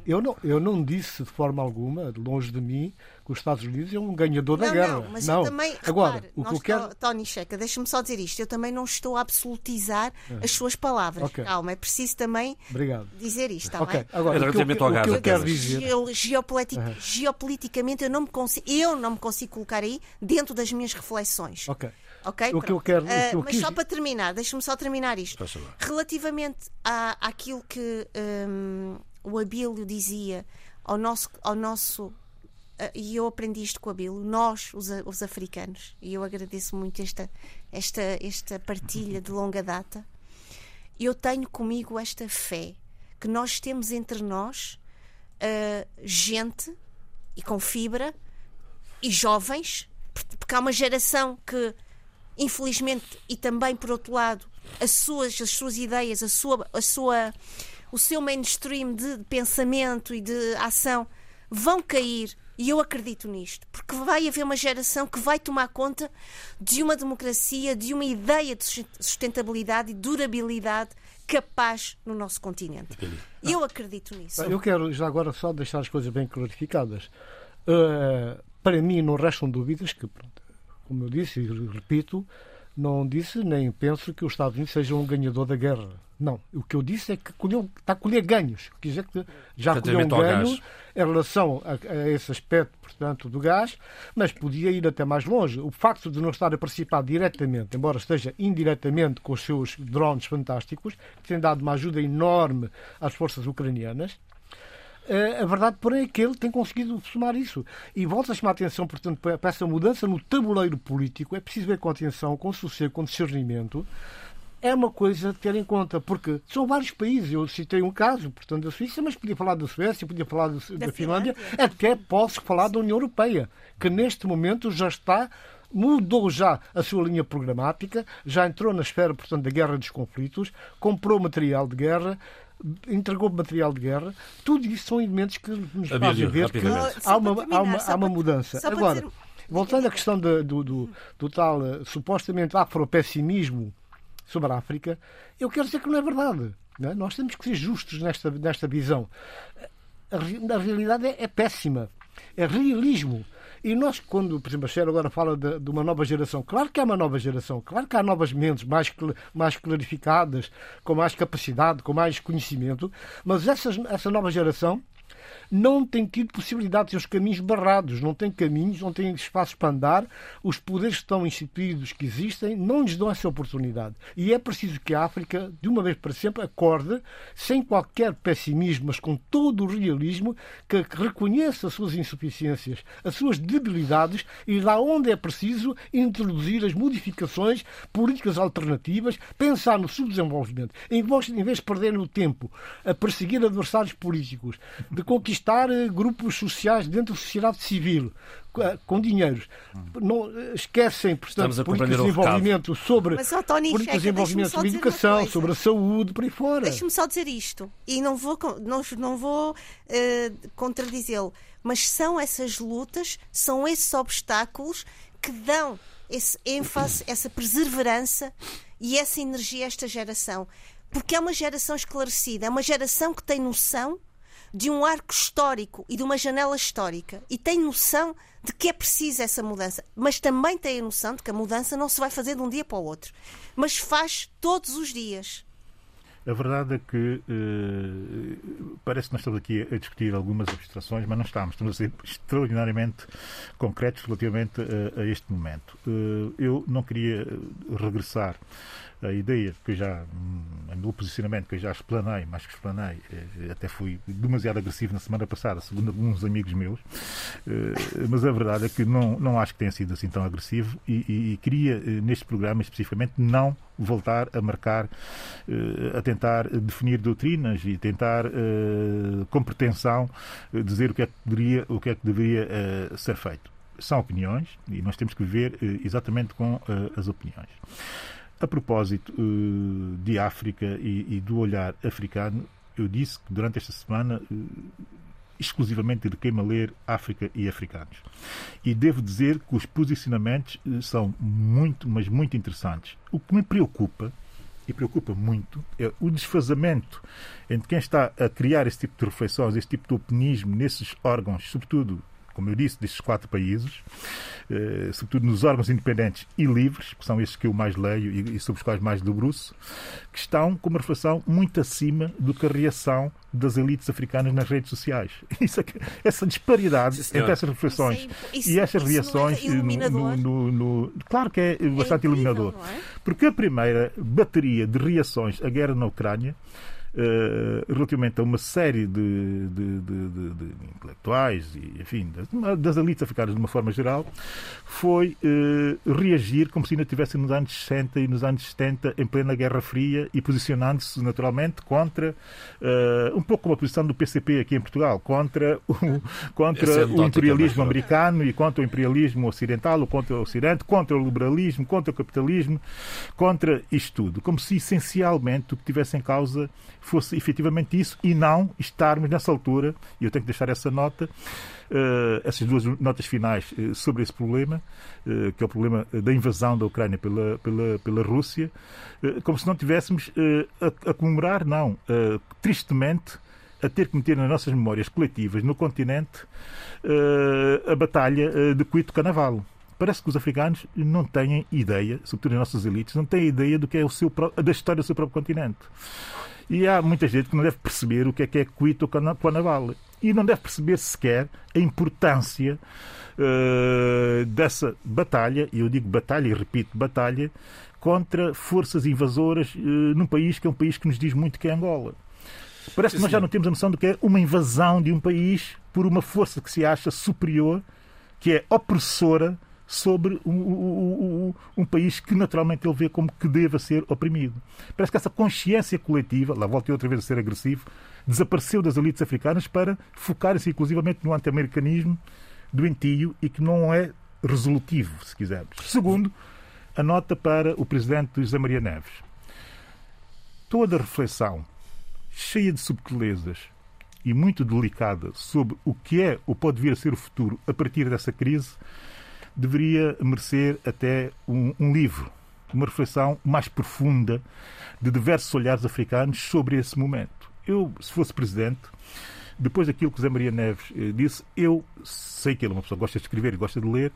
Eu não, eu não disse de forma alguma, longe de mim, que os Estados Unidos é um ganhador não, da guerra. Não, mas não. eu também. Agora, repare, o que eu quero. Tony Checa, deixa-me só dizer isto. Eu também não estou a absolutizar as suas palavras. Okay. Calma, é preciso também Obrigado. dizer isto, okay. bem? Agora, o que, eu, o que eu quero dizer. Geopolitic, uhum. Geopoliticamente, eu não me consigo, eu não me consigo colocar aí dentro das minhas reflexões. Ok. Ok? O que eu quero. Uh, que eu mas quis... só para terminar, deixa-me só terminar isto. Relativamente à, àquilo que um, o Abílio dizia ao nosso. Ao nosso uh, e eu aprendi isto com o Abílio, nós, os, os africanos, e eu agradeço muito esta, esta, esta partilha de longa data. Eu tenho comigo esta fé que nós temos entre nós uh, gente e com fibra e jovens, porque há uma geração que infelizmente, e também por outro lado, as suas, as suas ideias, a sua, a sua, o seu mainstream de pensamento e de ação vão cair. E eu acredito nisto, porque vai haver uma geração que vai tomar conta de uma democracia, de uma ideia de sustentabilidade e durabilidade capaz no nosso continente. E eu acredito nisso. Eu quero já agora só deixar as coisas bem clarificadas. Uh, para mim não restam dúvidas que pronto, como eu disse e repito, não disse nem penso que os Estados Unidos sejam um ganhador da guerra. Não. O que eu disse é que colheu, está a colher ganhos. Quer dizer que já colheu um ganho em relação a, a, esse aspecto, portanto, do gás, mas podia ir até mais longe. O facto de não estar a participar diretamente, embora esteja indiretamente com os seus drones fantásticos, que têm dado uma ajuda enorme às forças ucranianas, a verdade, porém, é que ele tem conseguido somar isso. E volto a chamar a atenção, portanto, para essa mudança no tabuleiro político. É preciso ver com atenção, com sossego, com discernimento. É uma coisa a ter em conta, porque são vários países. Eu citei um caso, portanto, da Suíça, mas podia falar da Suécia, podia falar da, da Finlândia, até posso falar da União Europeia, que neste momento já está mudou já a sua linha programática, já entrou na esfera, portanto, da guerra dos conflitos, comprou material de guerra, entregou material de guerra, tudo isso são elementos que nos fazem ver que há uma, há uma, há uma mudança. Agora, dizer... voltando à questão de, do, do, do, tal uh, supostamente afropessimismo sobre a África, eu quero dizer que não é verdade. Não é? Nós temos que ser justos nesta, nesta visão. A, a realidade é, é péssima. É realismo. E nós, quando, por exemplo, a Cher agora fala de, de, uma nova geração, claro que há uma nova geração, claro que há novas mentes mais, mais clarificadas, com mais capacidade, com mais conhecimento, mas essa, essa nova geração não tem tido possibilidade de ter os caminhos barrados, não tem caminhos, não tem espaços para andar, os poderes que estão instituídos, que existem, não lhes dão essa oportunidade. E é preciso que a África, de uma vez para sempre, acorde, sem qualquer pessimismo, mas com todo o realismo, que reconheça as suas insuficiências, as suas debilidades e lá onde é preciso introduzir as modificações, políticas alternativas, pensar no subdesenvolvimento. Em vez de perderem o tempo a perseguir adversários políticos, de conquistar conquistar eh, grupos sociais dentro da sociedade civil eh, com dinheiros. Não, eh, esquecem, portanto, políticas de desenvolvimento sobre Mas, oh, Tony, políticas de desenvolvimento sobre a educação, sobre a saúde, por aí fora. Deixe-me só dizer isto, e não vou, não, não vou uh, contradizê-lo, mas são essas lutas, são esses obstáculos que dão esse ênfase, essa perseverança e essa energia a esta geração. Porque é uma geração esclarecida, é uma geração que tem noção de um arco histórico e de uma janela histórica e tem noção de que é preciso essa mudança, mas também tem a noção de que a mudança não se vai fazer de um dia para o outro, mas faz todos os dias. A verdade é que uh, parece que nós estamos aqui a discutir algumas abstrações, mas não estamos. Estamos a ser extraordinariamente concretos relativamente a, este momento. Uh, eu não queria regressar a ideia que eu já, no posicionamento que eu já explanei, mais que explanei, eh, até fui demasiado agressivo na semana passada, segundo alguns amigos meus, eh, mas a verdade é que não, não acho que tenha sido assim tão agressivo e, e, e queria, eh, neste programa especificamente, não voltar a marcar, a tentar definir doutrinas e tentar, com pretensão, dizer o que é que deveria, o que é que deveria ser feito. São opiniões e nós temos que viver exatamente com as opiniões. A propósito uh, de África e, do olhar africano, eu disse que durante esta semana uh, exclusivamente dediquei-me a ler África e africanos. E devo dizer que os posicionamentos uh, são muito, mas muito interessantes. O que me preocupa e preocupa muito é o desfazamento entre quem está a criar esse tipo de reflexões, esse tipo de opinismo nesses órgãos, sobretudo como eu disse, destes quatro países, eh, sobretudo nos órgãos independentes e livres, que são estes que eu mais leio e, e sobre os quais mais debruço, que estão com uma reflexão muito acima do que a reação das elites africanas nas redes sociais. Isso é que, essa disparidade Sim, entre essas reflexões isso, isso, e essas reações. É no, no, no, claro que é, é bastante iluminador. É? Porque a primeira bateria de reações à guerra na Ucrânia uh, relativamente a uma série de, de, de, de intelectuais e, enfim, das, das, elites africanas de uma forma geral, foi uh, reagir como se ainda estivesse nos anos 60 e nos anos 70, em plena Guerra Fria, e posicionando-se naturalmente contra, uh, um pouco como a posição do PCP aqui em Portugal, contra o, contra é o imperialismo americano e contra o imperialismo ocidental, ou contra o Ocidente, contra o liberalismo, contra o capitalismo, contra isto tudo, como se essencialmente o que tivesse em causa fosse efetivamente isso e não estarmos nessa altura, e eu tenho que deixar essa nota, uh, essas duas notas finais uh, sobre esse problema, uh, que é o problema da invasão da Ucrânia pela, pela, pela Rússia, como se não tivéssemos a, a, comemorar, não, tristemente, a ter que meter nas nossas memórias coletivas no continente a batalha de Cuito Canavalo parece que os africanos não têm ideia, sobretudo as nossas elites, não têm ideia do que é o seu, da história do seu próprio continente. E há muita gente que não deve perceber o que é que é Cuito ou Cuanavale. E não deve perceber sequer a importância uh, dessa batalha, e eu digo batalha e repito batalha, contra forças invasoras uh, num país que é um país que nos diz muito que é Angola. Parece que nós já não temos a noção do que é uma invasão de um país por uma força que se acha superior, que é opressora sobre um, um, um, país que naturalmente ele vê como que deva ser oprimido. Parece que essa consciência coletiva, lá voltei outra vez a ser agressivo, desapareceu das elites africanas para focar-se inclusivamente no anti-americanismo doentio e que não é resolutivo, se quisermos. Segundo, a nota para o presidente José Maria Neves. Toda reflexão cheia de subtilezas e muito delicada sobre o que é ou pode vir a ser o futuro a partir dessa crise deveria merecer até um, um livro, uma reflexão mais profunda de diversos olhares africanos sobre esse momento. Eu, se fosse presidente, depois daquilo que José Maria Neves eh, disse, eu sei que ele é uma pessoa que gosta de escrever e gosta de ler,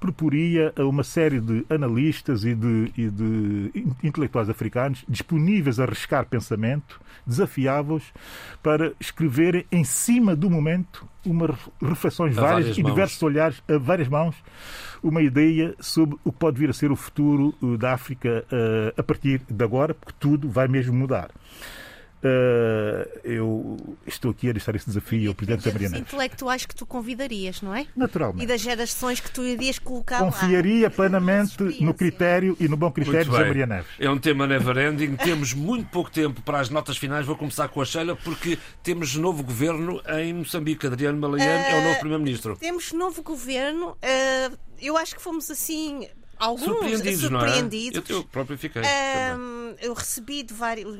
proporia a uma série de analistas e de, e de intelectuais africanos disponíveis a arriscar pensamento, desafiá-los para escreverem em cima do momento uma reflexões várias, várias e diversos olhares a várias mãos uma ideia sobre o que pode vir a ser o futuro eh, da África uh, a partir de agora, porque tudo vai mesmo mudar. Uh, eu estou aqui a deixar esse desafio ao Presidente da Mariana. intelectuais que tu convidarias, não é? Naturalmente. E das gerações que tu irias colocar Confiaria lá. plenamente no critério e no bom critério de Maria Neves. É um tema never-ending. temos muito pouco tempo para as notas finais. Vou começar com a Sheila, porque temos novo governo em Moçambique. Adriano Malaiano uh, é o novo Primeiro-Ministro. Temos novo governo. Uh, eu acho que fomos assim alguns surpreendidos, surpreendidos. Não é? eu, eu próprio fiquei. Um, eu recebi de vários.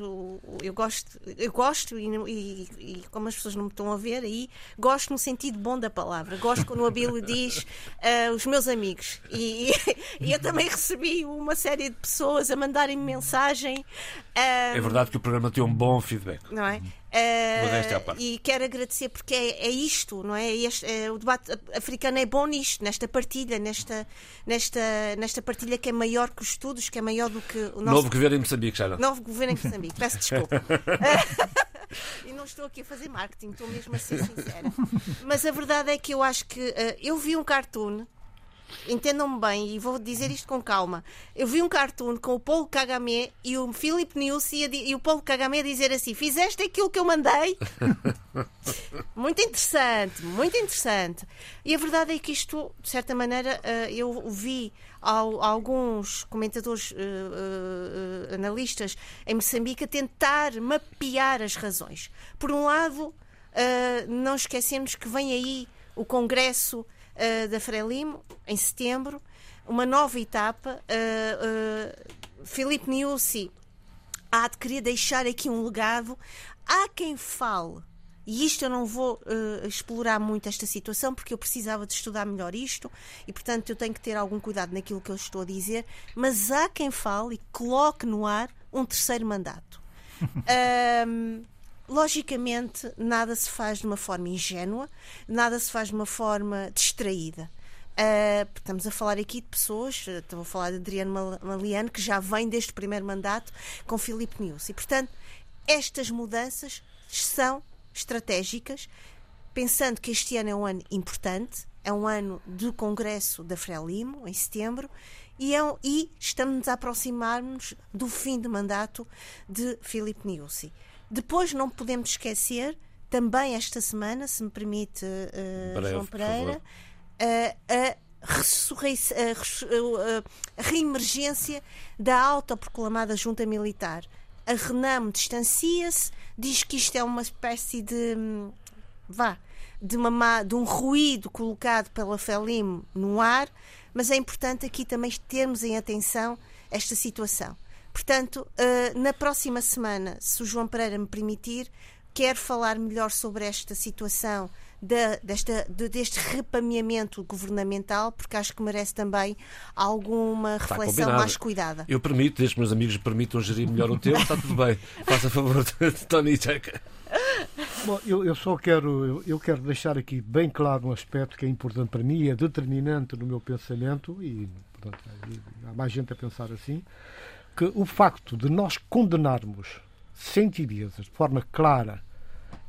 Eu gosto, eu gosto e, e, e, como as pessoas não me estão a ver aí, gosto no sentido bom da palavra. Gosto quando o Abílio diz uh, os meus amigos. E, e, eu também recebi uma série de pessoas a mandarem-me mensagem. Um, é verdade que o programa tem um bom feedback. Não é? Uh, e quero agradecer porque é, é isto, não é? Este, é? O debate africano é bom nisto, nesta partilha, nesta, nesta, nesta partilha que é maior que os estudos, que é maior do que o nosso. Novo governo em Moçambique, já não? Novo governo em Moçambique, peço desculpa. e não estou aqui a fazer marketing, estou mesmo a ser sincera. Mas a verdade é que eu acho que uh, eu vi um cartoon entendam-me bem, e vou dizer isto com calma. Eu vi um cartoon com o Paulo Kagame e o Philip News e, e o Paulo Kagame a dizer assim: Fizeste aquilo que eu mandei? muito interessante, muito interessante. E a verdade é que isto, de certa maneira, eh, eu vi alguns comentadores, eh, eh, analistas em Moçambique a tentar mapear as razões. Por um lado, não esquecemos que vem aí o Congresso uh, da Frelimo, em setembro, uma nova etapa. Uh, uh, Filipe Niusi há de querer deixar aqui um legado. Há quem fale e isto eu não vou uh, explorar muito esta situação porque eu precisava de estudar melhor isto e, portanto, eu tenho que ter algum cuidado naquilo que eu estou a dizer. Mas há quem fale e coloque no ar um terceiro mandato. um, Logicamente, nada se faz de uma forma ingênua, nada se faz de uma forma distraída. Uh, estamos a falar aqui de pessoas, estou a falar de Adriano Maliano, que já vem desde o primeiro mandato com Filipe News. E, portanto, estas mudanças são estratégicas, pensando que este ano é um ano importante, é um ano do Congresso da Frelimo, em setembro, e, é um, e estamos a aproximar-nos do fim de mandato de Filipe Niusi. Depois não podemos esquecer, também esta semana, se me permite, uh, Breve, João Pereira, uh, a, a, a reemergência da autoproclamada junta militar. A Renam distancia-se, diz que isto é uma espécie de. Hum, vá. De, uma, de um ruído colocado pela FELIM no ar, mas é importante aqui também termos em atenção esta situação. Portanto, uh, na próxima semana, se o João Pereira me permitir, quero falar melhor sobre esta situação de, desta, de, deste repameamento governamental, porque acho que merece também alguma reflexão mais cuidada. Eu permito, desde que meus amigos me permitam gerir melhor o tempo, está tudo bem. Faça favor, Tony Checa. Bom, eu, eu só quero, eu, eu, quero deixar aqui bem claro um aspecto que é importante para mim, é determinante no meu pensamento, e portanto, há mais gente a pensar assim, que o facto de nós condenarmos sem tibiezas, de forma clara,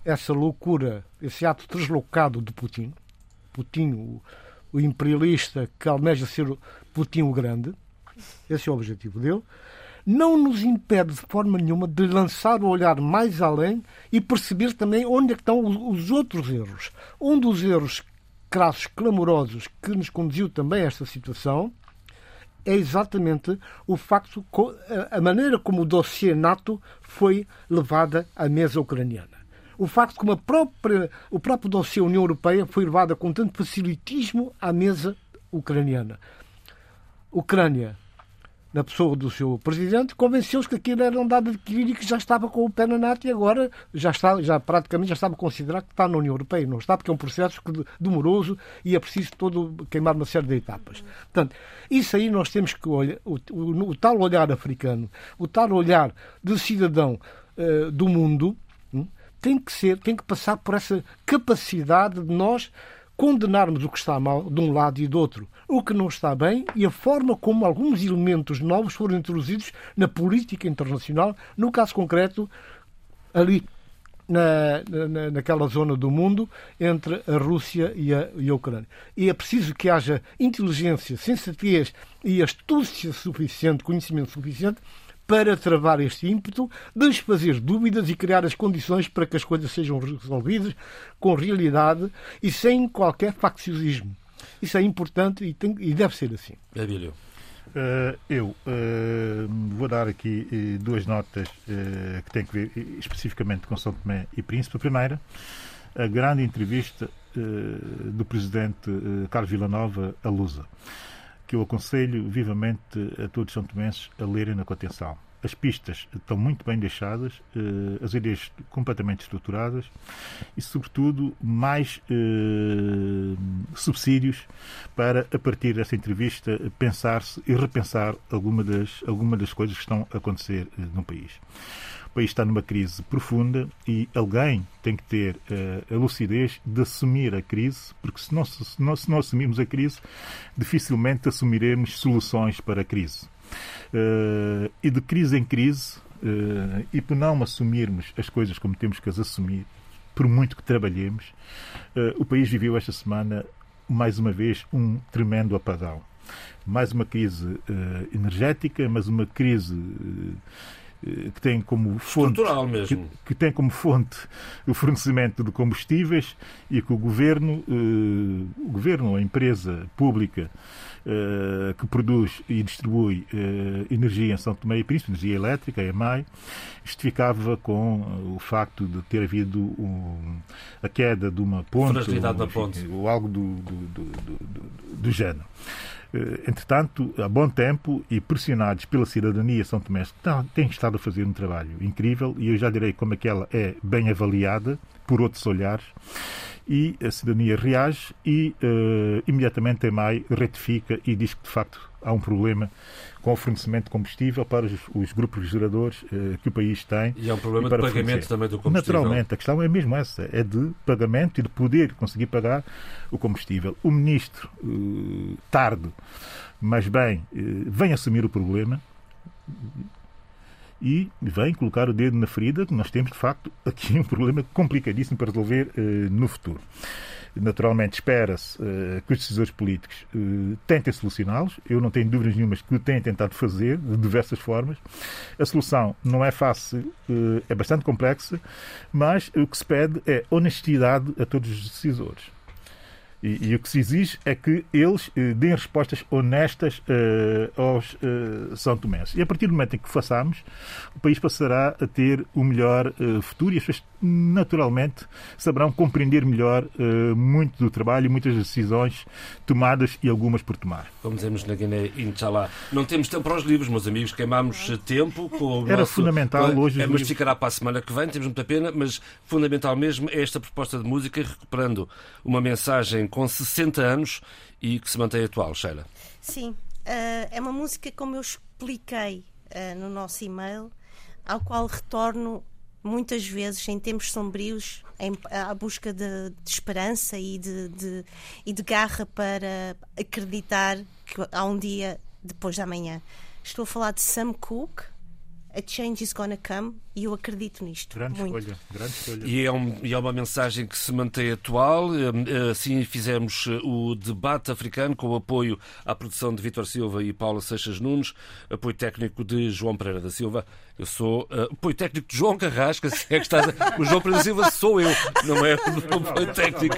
essa loucura, esse ato deslocado de Putin, Putin, o, o imperialista que almeja ser Putin o Grande, esse é o objetivo dele, não nos impede de forma nenhuma de lançar o olhar mais além e perceber também onde é estão os outros erros. Um dos erros crassos, clamorosos, que nos conduziu também a esta situação é exatamente o facto, a maneira como o dossiê NATO foi levada à mesa ucraniana. O facto como a própria, o próprio dossiê União Europeia foi levado com tanto facilitismo à mesa ucraniana. Ucrânia na pessoa do seu presidente, convenceu-os que aquilo era um dado adquirido e que já estava com o pé na NATO e agora já está, já praticamente já estava considerado que está na União Europeia. Não está, porque é um processo demoroso e é preciso todo queimar uma série de etapas. Portanto, isso aí nós temos que olhar, o, o, o tal olhar africano, o tal olhar de cidadão uh, do mundo, um, tem que ser, tem que passar por essa capacidade de nós condenarmos o que está mal de um lado e do outro, o que não está bem e a forma como alguns elementos novos foram introduzidos na política internacional, no caso concreto, ali na, na, naquela zona do mundo entre a Rússia e a, e a Ucrânia. E é preciso que haja inteligência, sensatez e astúcia suficiente, conhecimento suficiente para travar este ímpeto, desfazer dúvidas e criar as condições para que as coisas sejam resolvidas com realidade e sem qualquer facciosismo. Isso é importante e, tem, e deve ser assim. Abílio. Uh, eu uh, vou dar aqui uh, duas notas que têm que ver especificamente com São Tomé e Príncipe. A primeira, a grande entrevista do presidente Carlos Villanova a Lusa que eu aconselho vivamente a todos os são tomenses a lerem na atenção. As pistas estão muito bem deixadas, eh, as ideias completamente estruturadas e, sobretudo, mais eh, subsídios para, a partir dessa entrevista, pensar-se e repensar alguma das, alguma das coisas que estão a acontecer eh, no país. País está numa crise profunda e alguém tem que ter uh, a lucidez de assumir a crise, porque se não, se, não, se não assumirmos a crise, dificilmente assumiremos soluções para a crise. Uh, e de crise em crise, uh, e por não assumirmos as coisas como temos que as assumir, por muito que trabalhemos, o país viveu esta semana, mais uma vez, um tremendo apagão. Mais uma crise energética, mas uma crise que tem como fonte que, que, tem como fonte o fornecimento de combustíveis e que o governo, eh, o governo, a empresa pública eh, que produz e distribui eh, energia em São Tomé e Príncipe, energia elétrica, a EMAI, justificava com o facto de ter havido um, a queda de uma ponte, ou, ponte. ou algo do, do, do, do, do género. Eh, entretanto, há bom tempo e pressionados pela cidadania São Tomé, têm estado a fazer um trabalho incrível e eu já direi como é que ela é bem avaliada por outros olhares e a cidadania reage e uh, imediatamente em maio retifica e diz que de facto há um problema com o fornecimento de combustível para os, os grupos geradores uh, que o país tem. E há um problema de pagamento fornecer. também do combustível. Naturalmente, a questão é mesmo essa, é de pagamento e de poder conseguir pagar o combustível. O ministro, uh, tarde, mas bem, vem assumir o problema e vem colocar o dedo na ferida que nós temos, de facto, aqui um problema complicadíssimo para resolver uh, no futuro. Naturalmente, espera-se uh, que os decisores políticos uh, tentem solucioná-los. Eu não tenho dúvidas nenhumas que o têm tentado fazer de diversas formas. A solução não é fácil, é bastante complexa, mas o que se pede é honestidade a todos os decisores. E, e, o que se exige é que eles eh, deem respostas honestas eh, aos eh, São Tomenses. E a partir do momento em que o façamos, o país passará a ter o melhor eh, futuro e as pessoas, naturalmente, saberão compreender melhor eh, muito do trabalho e muitas decisões tomadas e algumas por tomar. Como dizemos na Guiné, inshallah. Não temos tempo para os livros, meus amigos, queimamos tempo com o Era nosso... fundamental hoje. É, mas ficará para a semana que vem, temos muita pena, mas fundamental mesmo é esta proposta de música, recuperando uma mensagem com 60 anos e que se mantém atual, Sheila. Sim, uh, é uma música como eu expliquei uh, no nosso e-mail, ao qual retorno muitas vezes em tempos sombrios, em, à busca de, de esperança e de, de, e de garra para acreditar que há um dia depois da manhã. Estou a falar de Sam Cooke, a change is gonna come e eu acredito nisto. Grande muito. escolha, grande escolha. E é, um, e é, uma mensagem que se mantém atual. Eh, assim fizemos eh, o debate africano com o apoio à produção de Vítor Silva e Paula Seixas Nunes, apoio técnico de João Pereira da Silva. Eu sou uh, apoio técnico de João Carrasca, se é que está o João Pereira da Silva sou eu, não é o apoio técnico.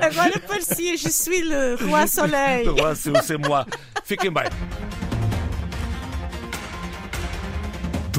Agora parecia Je suis le roi soleil. Roi, c'est moi. Fiquem bem.